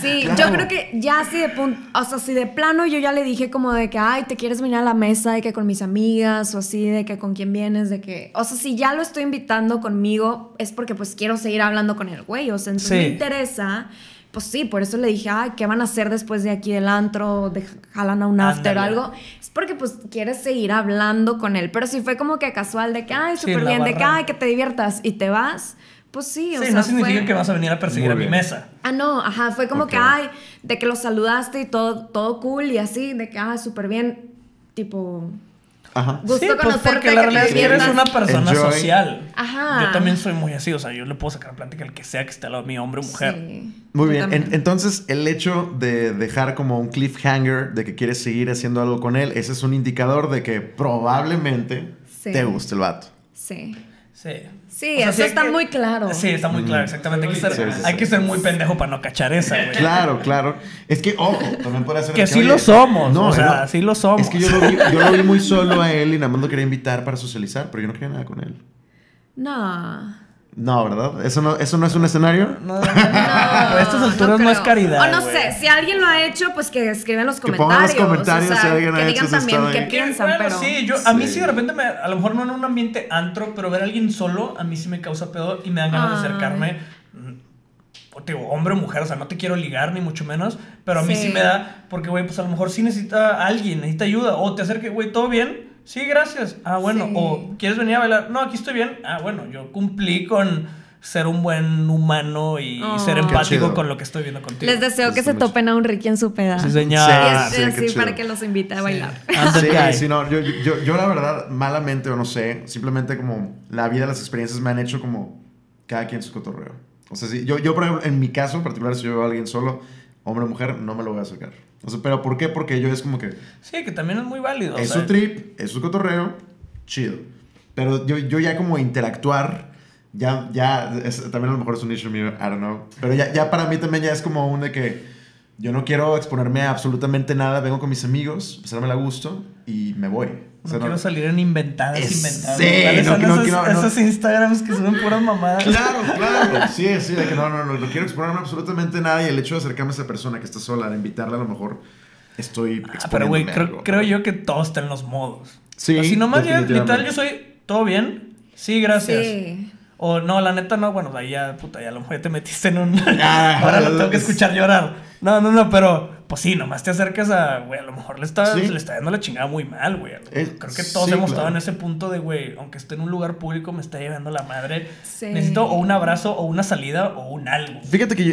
[SPEAKER 3] Sí,
[SPEAKER 2] claro.
[SPEAKER 3] yo creo que ya así de punto, o sea, si de plano yo ya le dije como de que, ay, te quieres venir a la mesa, de que con mis amigas, o así, de que con quién vienes, de que, o sea, si ya lo estoy invitando conmigo, es porque pues quiero seguir hablando con el güey, o sea, entonces
[SPEAKER 1] Sí.
[SPEAKER 3] me interesa, pues sí, por eso le dije, ay, ¿qué van a hacer después de aquí del antro? De, jalan a un after o algo. Es porque pues quieres seguir hablando con él, pero si fue como que casual, de que, ay, súper bien, de que, ay, que te diviertas y te vas, pues sí, o
[SPEAKER 1] sí,
[SPEAKER 3] sea,
[SPEAKER 1] no significa
[SPEAKER 3] fue-
[SPEAKER 1] que vas a venir a perseguir a mi mesa.
[SPEAKER 3] Ah, no, ajá, fue como que, ay, de que lo saludaste y todo, todo cool y así, de que, ah, súper bien, tipo,
[SPEAKER 2] Ajá.
[SPEAKER 3] gusto
[SPEAKER 1] sí, pues
[SPEAKER 3] conocerte,
[SPEAKER 1] porque
[SPEAKER 3] que
[SPEAKER 1] la realidad es que eres una persona
[SPEAKER 2] Enjoy.
[SPEAKER 1] social.
[SPEAKER 3] Ajá.
[SPEAKER 1] Yo también soy muy así, o sea, yo le puedo sacar plática al que sea que esté al lado de mí, hombre o mujer.
[SPEAKER 3] Sí,
[SPEAKER 2] Muy bien. En- entonces el hecho de dejar como un cliffhanger de que quieres seguir haciendo algo con él, ese es un indicador de que probablemente
[SPEAKER 3] Sí.
[SPEAKER 2] te guste el vato.
[SPEAKER 3] Sí.
[SPEAKER 1] Sí.
[SPEAKER 3] Sí, eso
[SPEAKER 1] hay
[SPEAKER 3] está muy claro.
[SPEAKER 1] Sí, está muy claro, exactamente. Hay que ser,
[SPEAKER 2] Sí, sí, sí.
[SPEAKER 1] hay que ser muy pendejo para no cachar esa, güey.
[SPEAKER 2] Claro, claro. Es que, ojo, también puede ser...
[SPEAKER 1] Que
[SPEAKER 2] de
[SPEAKER 1] sí
[SPEAKER 2] oye,
[SPEAKER 1] lo somos, o sea,
[SPEAKER 2] no.
[SPEAKER 1] sí lo somos.
[SPEAKER 2] Es que yo lo, vi, yo lo vi muy solo a él y nada más lo quería invitar para socializar, pero yo no quería nada con él.
[SPEAKER 3] No.
[SPEAKER 2] No, ¿verdad? ¿Eso no, eso no es un escenario?
[SPEAKER 1] No, no, no, a estas alturas no, es caridad.
[SPEAKER 3] O no sé, si alguien lo ha hecho, pues que escriban los
[SPEAKER 2] Que
[SPEAKER 3] comentarios.
[SPEAKER 2] los comentarios
[SPEAKER 3] o sea,
[SPEAKER 2] si alguien ha
[SPEAKER 3] que
[SPEAKER 2] hecho
[SPEAKER 3] digan también qué
[SPEAKER 1] Que,
[SPEAKER 3] piensan,
[SPEAKER 1] bueno,
[SPEAKER 3] pero.
[SPEAKER 1] sí, yo, a mí
[SPEAKER 2] Sí.
[SPEAKER 1] sí de repente, me, a lo mejor no en un ambiente antro, pero ver a alguien solo, a mí sí me causa pedo y me dan ganas de acercarme. mm, o te digo, hombre o mujer, o sea, no te quiero ligar ni mucho menos, pero a mí sí,
[SPEAKER 3] Sí.
[SPEAKER 1] me da, porque, güey, pues a lo mejor sí necesita alguien, necesita ayuda, o te acerque, güey, ¿todo bien? Sí, gracias. Ah, bueno,
[SPEAKER 3] Sí.
[SPEAKER 1] o ¿quieres venir a bailar? No, aquí estoy bien. Ah, bueno, yo cumplí con ser un buen humano y
[SPEAKER 3] Oh.
[SPEAKER 1] ser
[SPEAKER 3] Qué
[SPEAKER 1] empático con lo que estoy viendo contigo.
[SPEAKER 3] Les deseo que se
[SPEAKER 2] mucho.
[SPEAKER 3] topen a un Ricky en su peda.
[SPEAKER 1] Sí, señor.
[SPEAKER 2] Sí.
[SPEAKER 3] Así
[SPEAKER 2] chido.
[SPEAKER 3] para que los invite a bailar.
[SPEAKER 2] Sí, sí, no, yo, yo, yo la verdad, malamente o no sé, simplemente como la vida, las experiencias me han hecho como cada quien su cotorreo. O sea, sí, yo, yo por ejemplo, en mi caso en particular, si yo veo a alguien solo, hombre o mujer, no me lo voy a acercar. O sea, pero ¿por qué? Porque yo es como que
[SPEAKER 1] Sí, que también es muy válido.
[SPEAKER 2] es
[SPEAKER 1] o sea,
[SPEAKER 2] su trip, es su cotorreo, chido. Pero yo, yo ya como interactuar, ya, ya, es- también a lo mejor es un issue mío, I don't know. Pero ya, ya para mí también ya es como un de que yo no quiero exponerme a absolutamente nada, vengo con mis amigos, pasármela a gusto y me voy. O
[SPEAKER 1] No
[SPEAKER 2] sea, no-
[SPEAKER 1] quiero salir en inventadas,
[SPEAKER 2] Es-
[SPEAKER 1] inventadas.
[SPEAKER 2] sí,
[SPEAKER 1] ¿Cuáles
[SPEAKER 2] no, no,
[SPEAKER 1] esos,
[SPEAKER 2] no, no.
[SPEAKER 1] esos Instagrams que suben puras mamadas?
[SPEAKER 2] Claro, claro. Sí, sí, de que no, no, no, no quiero exponerme a absolutamente nada y el hecho de acercarme a esa persona que está sola, de invitarla a lo mejor estoy
[SPEAKER 1] Ah, pero güey, creo,
[SPEAKER 2] algo.
[SPEAKER 1] creo yo que todos están en los modos.
[SPEAKER 2] Sí,
[SPEAKER 1] Si nomás llegas, literal, yo soy, ¿todo bien? Sí, gracias.
[SPEAKER 3] Sí.
[SPEAKER 1] O no, la neta no, bueno, ahí ya, puta, ya a lo mejor ya te metiste en un...
[SPEAKER 2] Ah,
[SPEAKER 1] Ahora lo tengo que
[SPEAKER 2] es-
[SPEAKER 1] escuchar llorar. No, no, no, pero pues sí, nomás te acercas a, güey, a lo mejor le está,
[SPEAKER 2] Sí.
[SPEAKER 1] le está dando la chingada muy mal, güey.
[SPEAKER 2] Es-
[SPEAKER 1] Creo que todos
[SPEAKER 2] sí,
[SPEAKER 1] hemos
[SPEAKER 2] claro.
[SPEAKER 1] estado en ese punto de, güey, aunque esté en un lugar público, me está llevando la madre.
[SPEAKER 3] Sí.
[SPEAKER 1] Necesito o un abrazo, o una salida, o un algo.
[SPEAKER 2] Fíjate que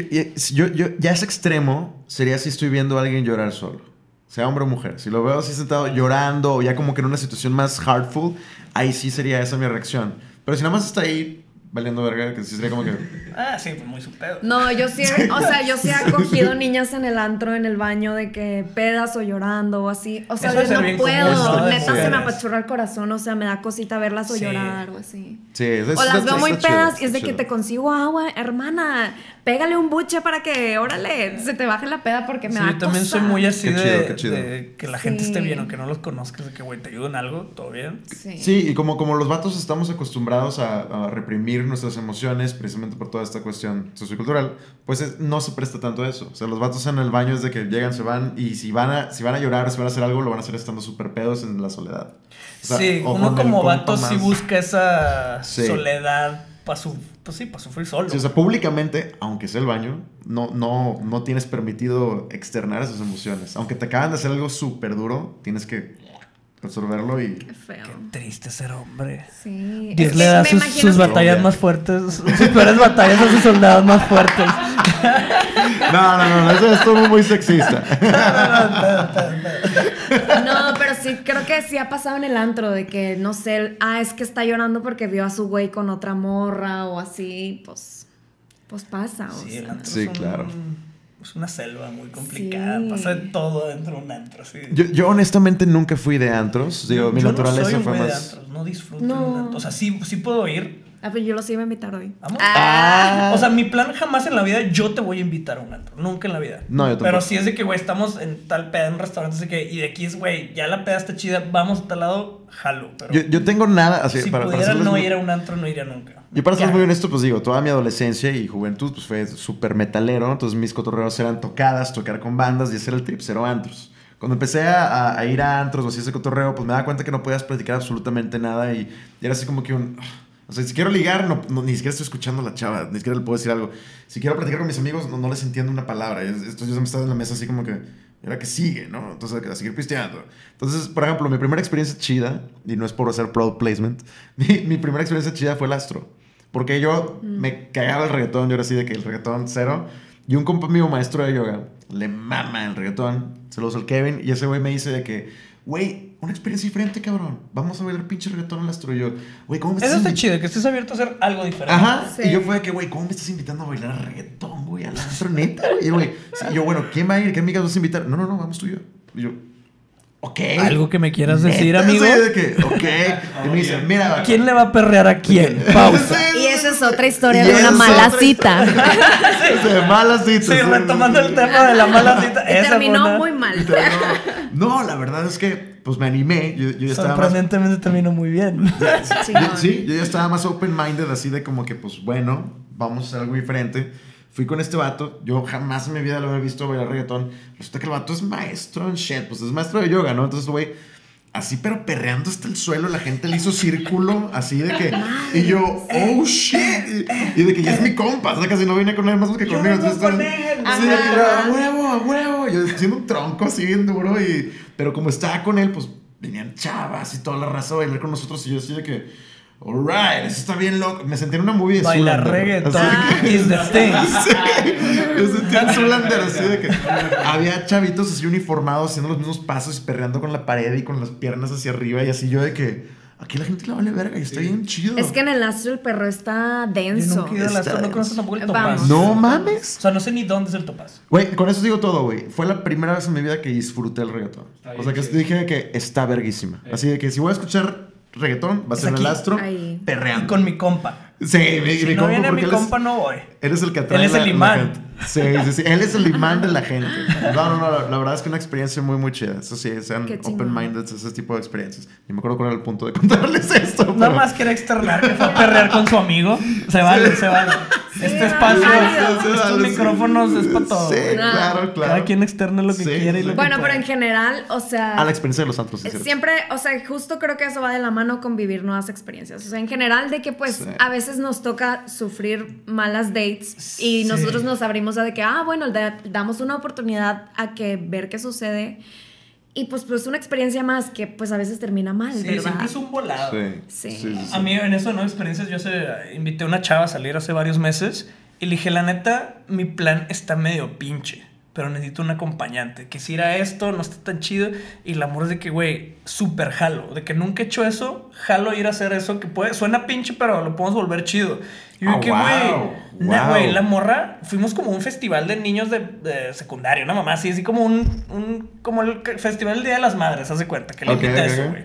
[SPEAKER 2] yo, yo, yo- ya es extremo, sería si estoy viendo a alguien llorar solo. Sea hombre o mujer. Si lo veo así sentado llorando o ya como que en una situación más heartful, ahí sí sería esa mi reacción. Pero si nada más está ahí valiendo verga, que sí sería como que...
[SPEAKER 1] Ah, sí, pues muy su pedo.
[SPEAKER 3] No, yo sí, o sea, yo sí he cogido niñas en el antro, en el baño, de que pedas o llorando o así. O sea,
[SPEAKER 1] Eso ser
[SPEAKER 3] no puedo. Neta se me apachurra el corazón, o sea, me da cosita verlas o
[SPEAKER 1] Sí.
[SPEAKER 3] llorar o así.
[SPEAKER 2] Sí, es,
[SPEAKER 3] O las veo muy
[SPEAKER 2] chido,
[SPEAKER 3] pedas y es de que te consigo agua, hermana. Pégale un buche para que, órale, se te baje la peda porque me
[SPEAKER 1] Sí,
[SPEAKER 3] da
[SPEAKER 1] yo también
[SPEAKER 3] cosa.
[SPEAKER 1] soy muy así
[SPEAKER 2] Qué
[SPEAKER 1] de,
[SPEAKER 2] chido, qué chido.
[SPEAKER 1] de que la gente
[SPEAKER 3] Sí.
[SPEAKER 1] esté bien, aunque no los conozcas, de que, güey, te ayudo en algo, todo bien.
[SPEAKER 3] Sí.
[SPEAKER 2] Sí, y como, como los vatos estamos acostumbrados a, a reprimir nuestras emociones, precisamente por toda esta cuestión sociocultural, pues es- no se presta tanto a eso. O sea, los vatos en el baño es de que llegan, se van, y si van a, si van a llorar, si van a hacer algo, lo van a hacer estando súper pedos en la soledad. O sea,
[SPEAKER 1] sí,
[SPEAKER 2] o
[SPEAKER 1] uno como vato sí busca esa
[SPEAKER 2] Sí.
[SPEAKER 1] soledad para su, pues sí, para sufrir solo.
[SPEAKER 2] Sí, o sea, públicamente, aunque sea el baño, no, no, no tienes permitido externar esas emociones. Aunque te acaban de hacer algo súper duro, tienes que absorberlo y...
[SPEAKER 3] Qué feo.
[SPEAKER 1] Triste ser hombre.
[SPEAKER 3] Sí.
[SPEAKER 1] Dios
[SPEAKER 3] Es
[SPEAKER 1] le da sus, batallas más fuertes, sus peores batallas a sus soldados más fuertes.
[SPEAKER 2] No, no, no, eso estuvo muy sexista.
[SPEAKER 3] No, pero sí, creo que sí ha pasado en el antro de que, no sé, ah, es que está llorando porque vio a su güey con otra morra o así, pues, pues pasa. O
[SPEAKER 1] Sí,
[SPEAKER 3] sea.
[SPEAKER 1] el antro
[SPEAKER 2] Sí,
[SPEAKER 1] es un-
[SPEAKER 2] claro.
[SPEAKER 1] es una selva muy complicada. Pasa de todo dentro de un antro. ¿sí?
[SPEAKER 2] Yo, yo, honestamente nunca fui de antros. Digo,
[SPEAKER 1] yo,
[SPEAKER 2] mi
[SPEAKER 1] yo
[SPEAKER 2] naturaleza
[SPEAKER 1] no soy
[SPEAKER 2] fue más.
[SPEAKER 1] De antros, no disfruto
[SPEAKER 3] No.
[SPEAKER 1] de un antro. O sea, sí, sí puedo ir.
[SPEAKER 3] A ver, yo los iba a invitar hoy.
[SPEAKER 1] ¿Vamos?
[SPEAKER 3] Ah.
[SPEAKER 1] O sea, mi plan jamás en la vida yo te voy a invitar a un antro. Nunca en la vida.
[SPEAKER 2] No, yo tampoco.
[SPEAKER 1] Pero si es de que, güey, estamos en tal peda, en un restaurante, así que, y de aquí es, güey, ya la peda está chida, vamos a tal lado, jalo. Pero
[SPEAKER 2] Yo, yo tengo nada. Así,
[SPEAKER 1] si
[SPEAKER 2] para,
[SPEAKER 1] pudiera no
[SPEAKER 2] muy-
[SPEAKER 1] ir a un antro, no iría nunca.
[SPEAKER 2] Yo para ser muy honesto, pues digo, toda mi adolescencia y juventud pues fue súper metalero, entonces mis cotorreos eran tocadas, tocar con bandas y hacer el trip, cero antros. Cuando empecé a, a- a ir a antros o así ese cotorreo, pues me daba cuenta que no podías practicar absolutamente nada y, y era así como que un... O sea, si quiero ligar, no, no- ni siquiera estoy escuchando a la chava, ni siquiera le puedo decir algo. Si quiero platicar con mis amigos, no, no les entiendo una palabra. Entonces yo me estaba en la mesa así como que, ¿y ahora que sigue, ¿no? Entonces a seguir pisteando. Entonces, por ejemplo, mi primera experiencia chida, y no es por hacer product placement, mi, mi primera experiencia chida fue el astro. Porque yo me cagaba el reggaetón, yo era así de que el reggaetón cero. Y un compa mío, maestro de yoga, le mama el reggaetón. Se lo usa el Kevin. Y ese güey me dice de que, güey, una experiencia diferente, cabrón. Vamos a ver el pinche reggaetón al astro. Y yo, güey, ¿cómo me
[SPEAKER 1] Eso
[SPEAKER 2] estás
[SPEAKER 1] está
[SPEAKER 2] invi-?"
[SPEAKER 1] chido, que estés abierto a hacer algo diferente.
[SPEAKER 2] Ajá.
[SPEAKER 3] Sí.
[SPEAKER 2] Y yo fue de que, güey, ¿cómo me estás invitando a bailar reggaetón, güey? Al astro, neta, güey. Y güey, sí, y yo, bueno, ¿quién va a ir? ¿Qué amigas vas a invitar? No, no, no, vamos tú y yo. Y yo, ok.
[SPEAKER 1] ¿Algo que me quieras decir, amigo?
[SPEAKER 2] sí, de que, ok. Y me dice, mira.
[SPEAKER 1] ¿Quién le va a perrear a quién? Pausa.
[SPEAKER 2] Sí,
[SPEAKER 3] Y esa es otra historia de una mala cita.
[SPEAKER 2] De malas citas.
[SPEAKER 1] Sí, retomando el tema de la mala cita.
[SPEAKER 3] Y
[SPEAKER 1] esa fue
[SPEAKER 3] terminó muy mal.
[SPEAKER 2] No, la verdad es que, pues me animé. Yo, yo ya estaba más.
[SPEAKER 1] Sorprendentemente terminó muy bien.
[SPEAKER 2] Yo- sí, yo ya estaba más open-minded, así de como que, pues bueno, vamos a hacer algo diferente. Fui con este vato, yo jamás en mi vida lo había visto bailar reggaetón. Resulta que el vato es maestro en shit, pues es maestro de yoga, ¿no? Entonces, güey, así pero perreando hasta el suelo, la gente le hizo círculo, así de que. Y yo, oh shit. Y, y de que ya es mi compa, o sea, casi no vine con él más que conmigo. entonces,
[SPEAKER 1] con él.
[SPEAKER 2] Sí, de que a huevo, a huevo. Yo haciendo un tronco así bien duro. Y, pero como estaba con él, pues venían chavas y toda la raza a bailar con nosotros. Y yo así de que, alright, eso está bien loco. Me sentí en una movie de
[SPEAKER 1] Bailar
[SPEAKER 2] Zoolander.
[SPEAKER 1] reggaetón
[SPEAKER 2] Así de que-
[SPEAKER 1] is the thing.
[SPEAKER 2] Sí, me sentí en Zoolander, así de que había chavitos así uniformados haciendo los mismos pasos y perreando con la pared y con las piernas hacia arriba. Y así yo de que, aquí la gente la vale verga y está bien chido.
[SPEAKER 3] Es que en el astro el perro está
[SPEAKER 1] Yo
[SPEAKER 3] denso.
[SPEAKER 1] nunca he ido al astro, no conozco tampoco el topaz.
[SPEAKER 3] Vamos.
[SPEAKER 2] No mames.
[SPEAKER 1] O sea, no sé ni dónde es el topaz.
[SPEAKER 2] Güey, con eso digo todo, güey. Fue la primera vez en mi vida que disfruté el reggaetón. O sea, que dije que está verguísima. Así de que si voy a escuchar reggaetón, va a
[SPEAKER 1] Es
[SPEAKER 2] ser en el astro
[SPEAKER 3] Ahí.
[SPEAKER 1] Y
[SPEAKER 2] perreando.
[SPEAKER 1] con mi compa.
[SPEAKER 2] Sí, mi,
[SPEAKER 1] Si
[SPEAKER 2] mi
[SPEAKER 1] no
[SPEAKER 2] compa,
[SPEAKER 1] viene mi compa, no voy.
[SPEAKER 2] Eres el que atrae
[SPEAKER 1] Él es el
[SPEAKER 2] la
[SPEAKER 1] imán.
[SPEAKER 2] Sí, sí, sí. Él es el imán de la gente. No, no, no. La, la verdad es que una experiencia muy, muy chida. Eso sí, sean open-minded, ese tipo de experiencias. Y me acuerdo cuál era el punto de contarles esto.
[SPEAKER 1] Nada
[SPEAKER 2] pero-
[SPEAKER 1] más quería externar que fue a perrear con su amigo. Se vale, se vale. este espacio.
[SPEAKER 2] Sí,
[SPEAKER 1] estos
[SPEAKER 2] vale, sí.
[SPEAKER 1] micrófonos es para todo.
[SPEAKER 2] Sí,
[SPEAKER 1] güey.
[SPEAKER 2] claro, claro.
[SPEAKER 1] Cada quien externa lo que
[SPEAKER 2] Sí,
[SPEAKER 1] quiere y
[SPEAKER 2] sí.
[SPEAKER 1] lo que
[SPEAKER 3] Bueno, pero
[SPEAKER 1] puede.
[SPEAKER 3] en general, o sea.
[SPEAKER 2] Ah, la experiencia de los santos, sí.
[SPEAKER 3] Siempre, o sea, justo creo que eso va de la mano con vivir nuevas experiencias. O sea, en general de que pues
[SPEAKER 2] Sí.
[SPEAKER 3] a veces nos toca sufrir malas dates y
[SPEAKER 1] Sí.
[SPEAKER 3] nosotros nos abrimos a de que, ah, bueno, da- damos una oportunidad a que ver qué sucede. Y pues pues una experiencia más que pues a veces termina mal,
[SPEAKER 1] Sí,
[SPEAKER 3] ¿verdad?
[SPEAKER 1] siempre es un volado.
[SPEAKER 2] Sí.
[SPEAKER 3] Sí.
[SPEAKER 2] Sí, sí, sí.
[SPEAKER 1] A mí en eso de nuevas experiencias yo se, invité a una chava a salir hace varios meses y le dije, la neta, mi plan está medio pinche, pero necesito un acompañante. Quisiera esto, no está tan chido. Y el amor es de que, güey, súper jalo. De que nunca he hecho eso, jalo ir a hacer eso, que puede, suena pinche, pero lo podemos volver chido. Y yo
[SPEAKER 2] Ah,
[SPEAKER 1] de que, güey,
[SPEAKER 2] wow,
[SPEAKER 1] la morra, fuimos como un festival de niños de, de secundaria, una mamá así, así como un, un como el festival del Día de las Madres, haz de cuenta, que le
[SPEAKER 2] Ok,
[SPEAKER 1] invité a
[SPEAKER 2] ok,
[SPEAKER 1] eso, güey.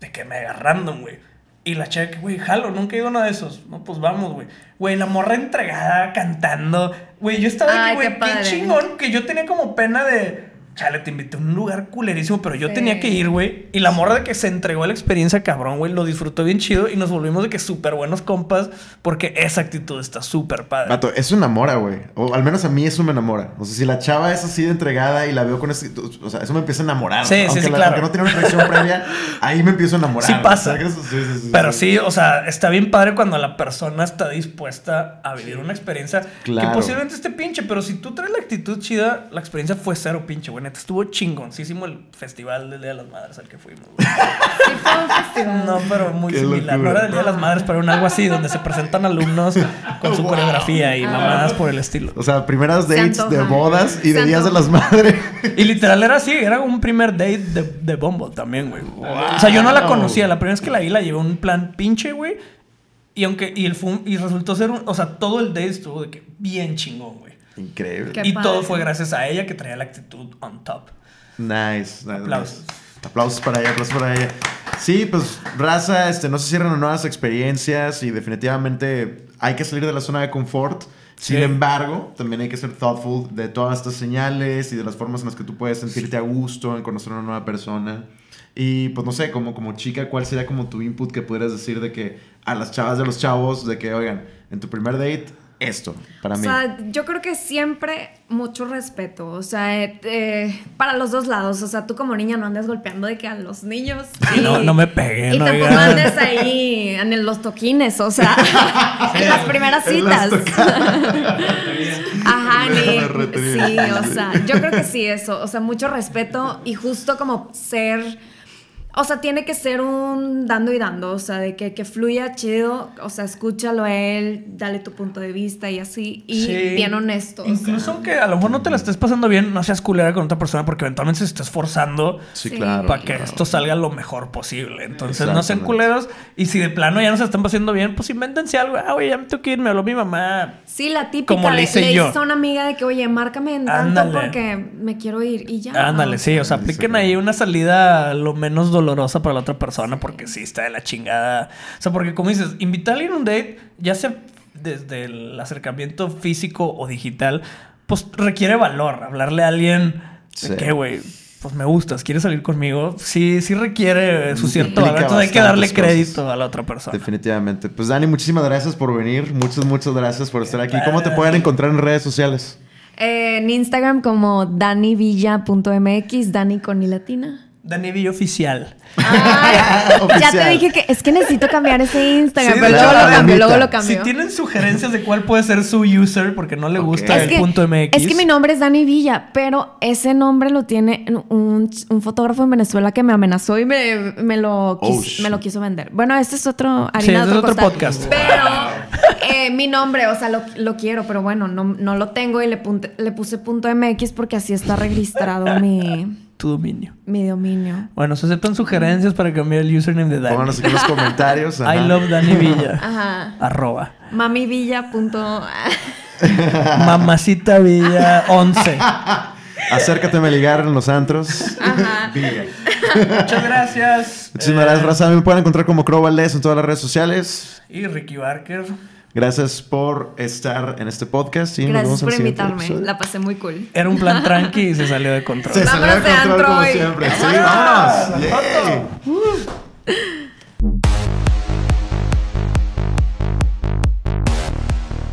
[SPEAKER 1] De que mega random, güey. Y la chica que, güey, jalo, nunca he ido a uno de esos. No, pues vamos, güey. Güey, la morra entregada, cantando. Güey, yo estaba que, güey,
[SPEAKER 3] qué
[SPEAKER 1] qué, chingón, que yo tenía como pena de. Chale, te invité a un lugar culerísimo, pero yo
[SPEAKER 3] Sí.
[SPEAKER 1] tenía que ir, güey. Y la morra de que se entregó a la experiencia, cabrón, güey, lo disfrutó bien chido y nos volvimos de que súper buenos compas porque esa actitud está súper padre.
[SPEAKER 2] Vato, eso enamora, güey. O al menos a mí eso me enamora. O sea, si la chava es así de entregada y la veo con ese... O sea, eso me empieza a enamorar.
[SPEAKER 1] Sí, sí,
[SPEAKER 2] aunque
[SPEAKER 1] sí,
[SPEAKER 2] la-
[SPEAKER 1] claro.
[SPEAKER 2] Aunque no tiene una atracción previa, ahí me empiezo a enamorar.
[SPEAKER 1] Sí pasa.
[SPEAKER 2] Sí, sí,
[SPEAKER 1] Pero sí, o sea, está bien padre cuando la persona está dispuesta a vivir una experiencia
[SPEAKER 2] Claro.
[SPEAKER 1] que posiblemente esté pinche, pero si tú traes la actitud chida, la experiencia fue cero pinche, güey. Neta, estuvo chingoncísimo el festival del Día de las Madres al que fuimos, güey.
[SPEAKER 3] Sí, fue un festival.
[SPEAKER 1] No, pero muy
[SPEAKER 2] Qué
[SPEAKER 1] similar. No
[SPEAKER 2] locura.
[SPEAKER 1] era del Día de las Madres, pero era algo así, donde se presentan alumnos con su
[SPEAKER 2] Wow.
[SPEAKER 1] coreografía y mamadas por el estilo.
[SPEAKER 2] O sea, primeras
[SPEAKER 3] Se
[SPEAKER 2] dates de bodas y de días de las madres.
[SPEAKER 1] Y literal era así, era un primer date de, de Bumble también, güey. O sea, yo no la conocía, la primera vez que la vi la llevé un plan pinche, güey. Y aunque, y el fue un- y resultó ser un, o sea, todo el date estuvo de que bien chingón, güey.
[SPEAKER 2] Increíble.
[SPEAKER 3] Qué
[SPEAKER 1] y
[SPEAKER 3] padre.
[SPEAKER 1] todo fue gracias a ella que traía la actitud on top.
[SPEAKER 2] Nice. nice,
[SPEAKER 1] Aplausos.
[SPEAKER 2] nice. Aplausos para ella, aplausos para ella. Sí, pues raza, este, no se cierran nuevas experiencias y definitivamente hay que salir de la zona de confort. Sin
[SPEAKER 1] Sí.
[SPEAKER 2] embargo, también hay que ser thoughtful de todas estas señales y de las formas en las que tú puedes sentirte a gusto en conocer a una nueva persona. Y pues no sé, como, como chica, ¿cuál sería como tu input que pudieras decir de que a las chavas de los chavos, de que, oigan, en tu primer date, esto, para
[SPEAKER 3] O
[SPEAKER 2] mí?
[SPEAKER 3] sea, yo creo que siempre mucho respeto, o sea, eh, eh, para los dos lados, o sea, tú como niña no andes golpeando de que a los niños.
[SPEAKER 1] Sí, no- no me peguen,
[SPEAKER 3] Y tampoco
[SPEAKER 1] oigan.
[SPEAKER 3] andes ahí en el- los toquines, o sea, en las primeras
[SPEAKER 2] las
[SPEAKER 3] citas. Ajá, ni, sí, o sea, yo creo que sí, eso, o sea, mucho respeto y justo como ser, o sea, tiene que ser un dando y dando, o sea, de que, que fluya chido, o sea, escúchalo a él, dale tu punto de vista y así, y
[SPEAKER 1] Sí.
[SPEAKER 3] bien honesto. o sea.
[SPEAKER 1] Incluso aunque a lo mejor no te la estés pasando bien, no seas culera con otra persona porque eventualmente se está esforzando
[SPEAKER 2] sí, claro.
[SPEAKER 1] para que
[SPEAKER 2] claro.
[SPEAKER 1] esto salga lo mejor posible. Entonces no sean culeros y si de plano ya no se están pasando bien, pues invéntense algo. Ah, oye, ya me tengo que ir, me habló mi mamá.
[SPEAKER 3] Sí, la típica
[SPEAKER 1] Como le hice
[SPEAKER 3] le
[SPEAKER 1] yo.
[SPEAKER 3] dices a una amiga de que, oye, márcame en tanto
[SPEAKER 1] Ándale.
[SPEAKER 3] porque me quiero ir y ya.
[SPEAKER 1] Ándale, sí, o sea, apliquen
[SPEAKER 2] sí.
[SPEAKER 1] ahí una salida lo menos dolorosa para la otra persona porque sí está de la chingada. O sea, porque como dices, invitar a alguien a un date, ya sea desde el acercamiento físico o digital, pues requiere valor. Hablarle a alguien
[SPEAKER 2] Sí.
[SPEAKER 1] de que, güey, pues me gustas, ¿quieres salir conmigo? Sí, sí requiere su cierto valor. Entonces hay que darle crédito
[SPEAKER 2] cosas.
[SPEAKER 1] a la otra persona.
[SPEAKER 2] Definitivamente. Pues Dani, muchísimas gracias por venir. Muchas, muchas gracias por estar aquí. ¿Cómo te pueden encontrar en redes sociales?
[SPEAKER 3] Eh, en Instagram como danivilla.mx, Dani con i latina.
[SPEAKER 1] Dani Villa Oficial.
[SPEAKER 3] Ya te dije que es que necesito cambiar ese Instagram,
[SPEAKER 1] Sí,
[SPEAKER 3] pero luego lo cambio,
[SPEAKER 2] Anita.
[SPEAKER 3] luego lo
[SPEAKER 1] Si tienen sugerencias de cuál puede ser su user porque no le gusta
[SPEAKER 3] es
[SPEAKER 1] el
[SPEAKER 3] que,
[SPEAKER 1] punto MX.
[SPEAKER 3] es que mi nombre es Dani Villa, pero ese nombre lo tiene un, un fotógrafo en Venezuela que me amenazó y me, me lo,
[SPEAKER 2] Oh,
[SPEAKER 3] quis- me lo quiso vender. Bueno, este es otro harina
[SPEAKER 1] Sí,
[SPEAKER 3] de
[SPEAKER 1] este es otro podcast.
[SPEAKER 3] Pero eh, mi nombre, o sea, lo, lo quiero, pero bueno, no, no lo tengo y le, punte- le puse punto MX porque así está registrado mi,
[SPEAKER 1] Tu dominio.
[SPEAKER 3] mi dominio.
[SPEAKER 1] Bueno, se aceptan sugerencias para cambiar el username de Dani.
[SPEAKER 2] Pónganos aquí en los comentarios. ajá.
[SPEAKER 1] I love Dani Villa.
[SPEAKER 3] Ajá.
[SPEAKER 1] Arroba.
[SPEAKER 3] Mamivilla. punto-
[SPEAKER 1] Mamacita Villa 11.
[SPEAKER 2] Acércate a ligar en los antros.
[SPEAKER 3] Ajá.
[SPEAKER 1] Muchas gracias.
[SPEAKER 2] Muchísimas
[SPEAKER 1] Eh,
[SPEAKER 2] gracias, Raza. Me pueden encontrar como Crow Valdés en todas las redes sociales.
[SPEAKER 1] Y Ricky Barker.
[SPEAKER 2] Gracias por estar en este podcast. Y nos
[SPEAKER 3] Gracias
[SPEAKER 2] vemos
[SPEAKER 3] por invitarme.
[SPEAKER 2] episodio.
[SPEAKER 3] La pasé muy cool.
[SPEAKER 1] Era un plan tranqui y se salió de control.
[SPEAKER 2] Se salió de control como siempre. Sí,
[SPEAKER 1] ¡Vámonos!
[SPEAKER 2] vámonos. Yay.